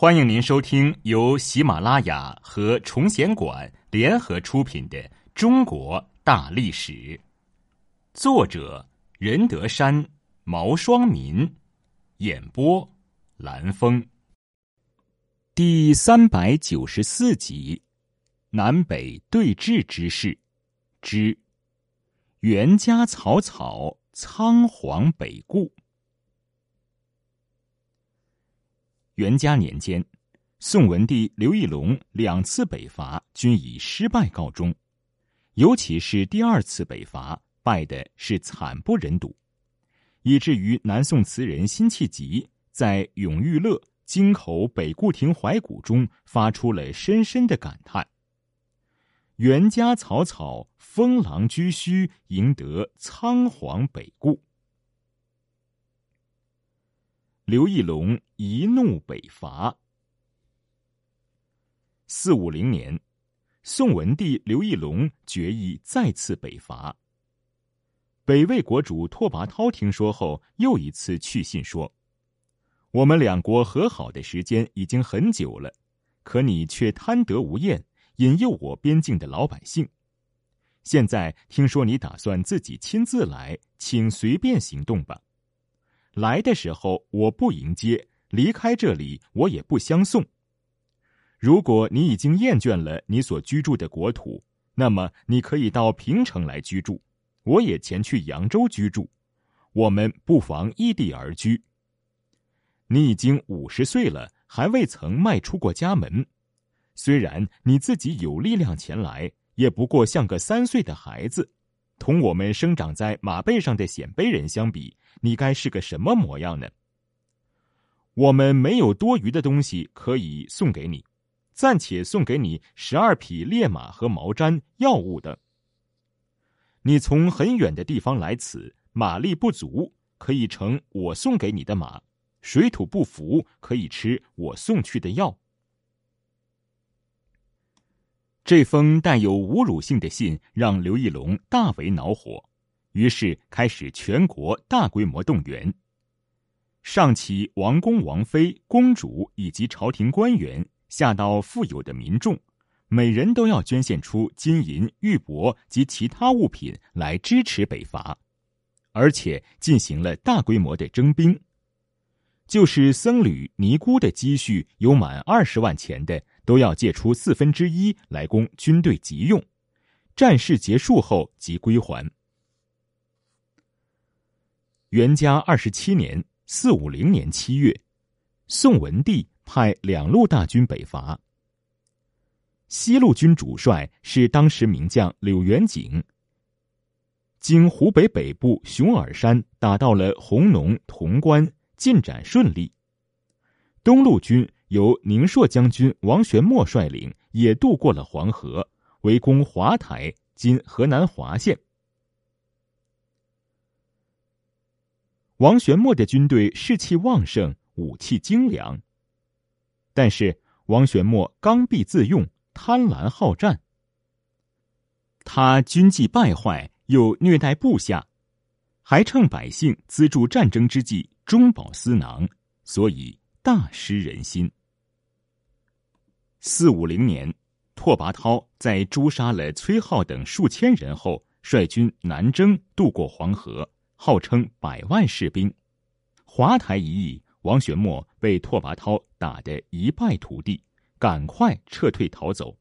欢迎您收听由喜马拉雅和崇贤馆联合出品的《中国大历史》，作者任德山、毛双民，演播蓝峰。第三百九十四集：南北对峙之势之袁家草草仓皇北顾。元嘉年间，宋文帝刘义隆两次北伐均以失败告终，尤其是第二次北伐败的是惨不忍睹，以至于南宋词人辛弃疾在《永遇乐·京口北固亭怀古》中发出了深深的感叹：“元嘉草草，封狼居胥，赢得仓皇北顾。”刘义隆一怒北伐。四五零年，宋文帝刘义隆决意再次北伐。北魏国主拓跋焘听说后，又一次去信说：“我们两国和好的时间已经很久了，可你却贪得无厌，引诱我边境的老百姓。现在听说你打算自己亲自来，请随便行动吧。”来的时候我不迎接，离开这里我也不相送。如果你已经厌倦了你所居住的国土，那么你可以到平城来居住，我也前去扬州居住，我们不妨异地而居。你已经五十岁了，还未曾迈出过家门，虽然你自己有力量前来，也不过像个三岁的孩子。同我们生长在马背上的鲜卑人相比，你该是个什么模样呢？我们没有多余的东西可以送给你，暂且送给你十二匹烈马和毛毡、药物等。你从很远的地方来此，马力不足，可以乘我送给你的马；水土不服，可以吃我送去的药。这封带有侮辱性的信让刘义隆大为恼火，于是开始全国大规模动员。上起王公王妃、公主以及朝廷官员，下到富有的民众，每人都要捐献出金银、玉帛及其他物品来支持北伐，而且进行了大规模的征兵。就是僧侣、尼姑的积蓄有满二十万钱的。都要借出四分之一来供军队急用，战事结束后即归还。元嘉二十七年（四五零年）七月，宋文帝派两路大军北伐。西路军主帅是当时名将柳元景，经湖北北部熊耳山打到了红农、潼关，进展顺利。东路军。由宁朔将军王玄谟率领，也渡过了黄河，围攻华台（今河南华县）。王玄谟的军队士气旺盛，武器精良。但是王玄谟刚愎自用，贪婪好战。他军纪败坏，又虐待部下，还趁百姓资助战争之际中饱私囊，所以大失人心。四五零年，拓跋焘在诛杀了崔浩等数千人后，率军南征，渡过黄河，号称百万士兵。华台一役，王玄谟被拓跋焘打得一败涂地，赶快撤退逃走。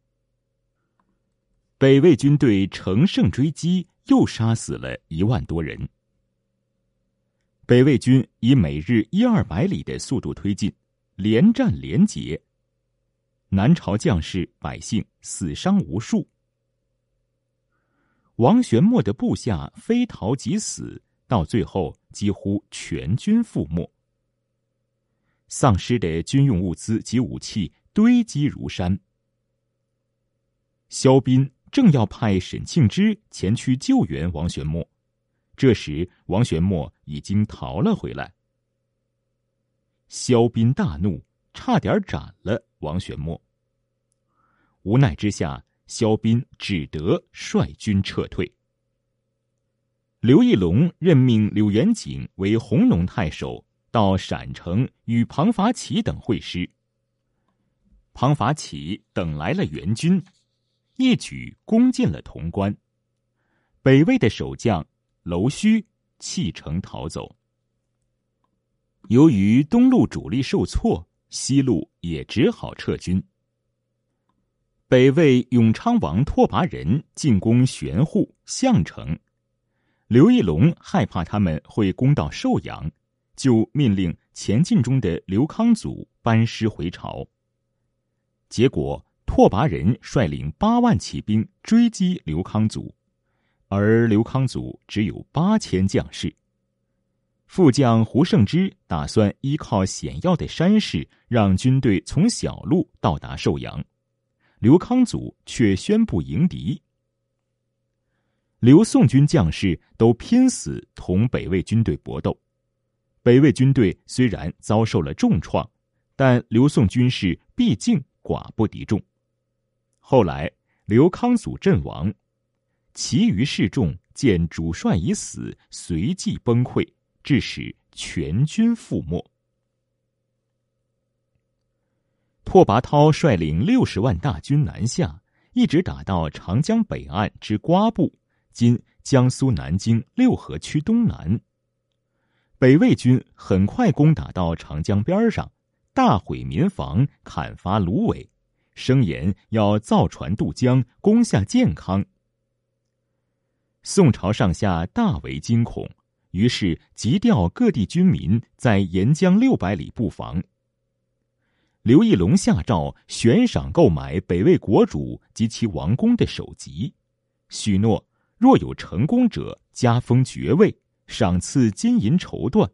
北魏军队乘胜追击，又杀死了一万多人。北魏军以每日一二百里的速度推进，连战连捷。南朝将士百姓死伤无数，王玄谟的部下非逃即死，到最后几乎全军覆没，丧失的军用物资及武器堆积如山。萧斌正要派沈庆之前去救援王玄谟，这时王玄谟已经逃了回来。萧斌大怒。差点斩了王玄谟。无奈之下，萧斌只得率军撤退。刘义隆任命柳元景为弘农太守，到陕城与庞法启等会师。庞法启等来了援军，一举攻进了潼关。北魏的守将娄须弃城逃走。由于东路主力受挫，西路也只好撤军。北魏永昌王拓跋仁进攻玄户、项城，刘义隆害怕他们会攻到寿阳，就命令前进中的刘康祖班师回朝。结果，拓跋仁率领八万骑兵追击刘康祖，而刘康祖只有八千将士。副将胡胜之打算依靠险要的山势，让军队从小路到达寿阳。刘康祖却宣布迎敌，刘宋军将士都拼死同北魏军队搏斗。北魏军队虽然遭受了重创，但刘宋军士毕竟寡不敌众。后来刘康祖阵亡，其余士众见主帅已死，随即崩溃，致使全军覆没。拓跋焘率领六十万大军南下，一直打到长江北岸之瓜埠（今江苏南京六合区东南）。北魏军很快攻打到长江边上，大毁民房，砍伐芦苇，声言要造船渡江，攻下建康。宋朝上下大为惊恐，于是急调各地军民在沿江六百里布防。刘义隆下诏悬赏购买北魏国主及其王公的首级，许诺若有成功者加封爵位，赏赐金银绸缎。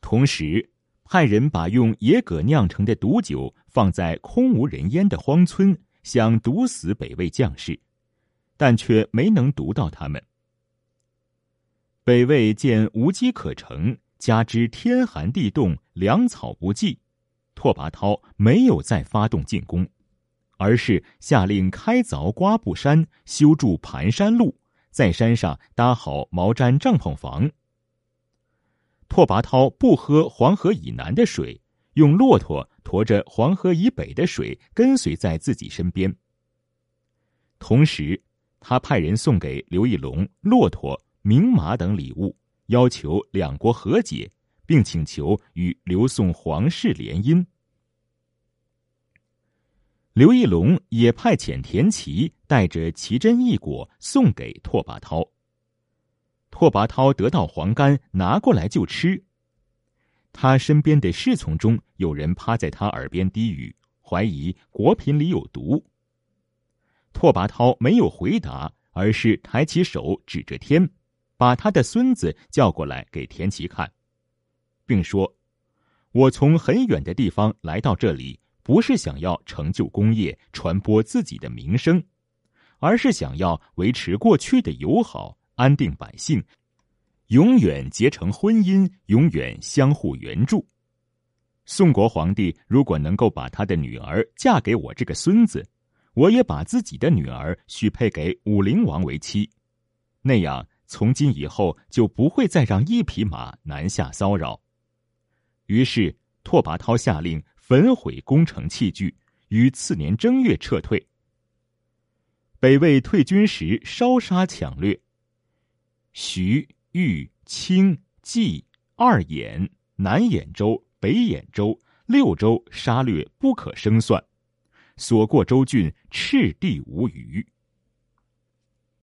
同时，派人把用野葛酿成的毒酒放在空无人烟的荒村，想毒死北魏将士，但却没能毒到他们。北魏见无机可乘，加之天寒地冻，粮草不济。拓跋焘没有再发动进攻，而是下令开凿瓜布山，修筑盘山路，在山上搭好毛毡帐篷房。拓跋焘不喝黄河以南的水，用骆驼驮着黄河以北的水跟随在自己身边。同时，他派人送给刘义隆骆驼、名马等礼物，要求两国和解。并请求与刘宋皇室联姻。刘义隆也派遣田齐带着奇珍异果送给拓跋焘。拓跋焘得到黄玕，拿过来就吃。他身边的侍从中有人趴在他耳边低语，怀疑果品里有毒。拓跋焘没有回答，而是抬起手指着天，把他的孙子叫过来给田齐看。并说：“我从很远的地方来到这里，不是想要成就功业、传播自己的名声，而是想要维持过去的友好、安定百姓，永远结成婚姻，永远相互援助。宋国皇帝如果能够把他的女儿嫁给我这个孙子，我也把自己的女儿许配给武陵王为妻，那样从今以后就不会再让一匹马南下骚扰。”于是，拓跋焘下令焚毁攻城器具，于次年正月撤退。北魏退军时，烧杀抢掠，徐、豫、青、冀、二兖、南兖州、北兖州六州杀掠不可胜算，所过州郡，赤地无余。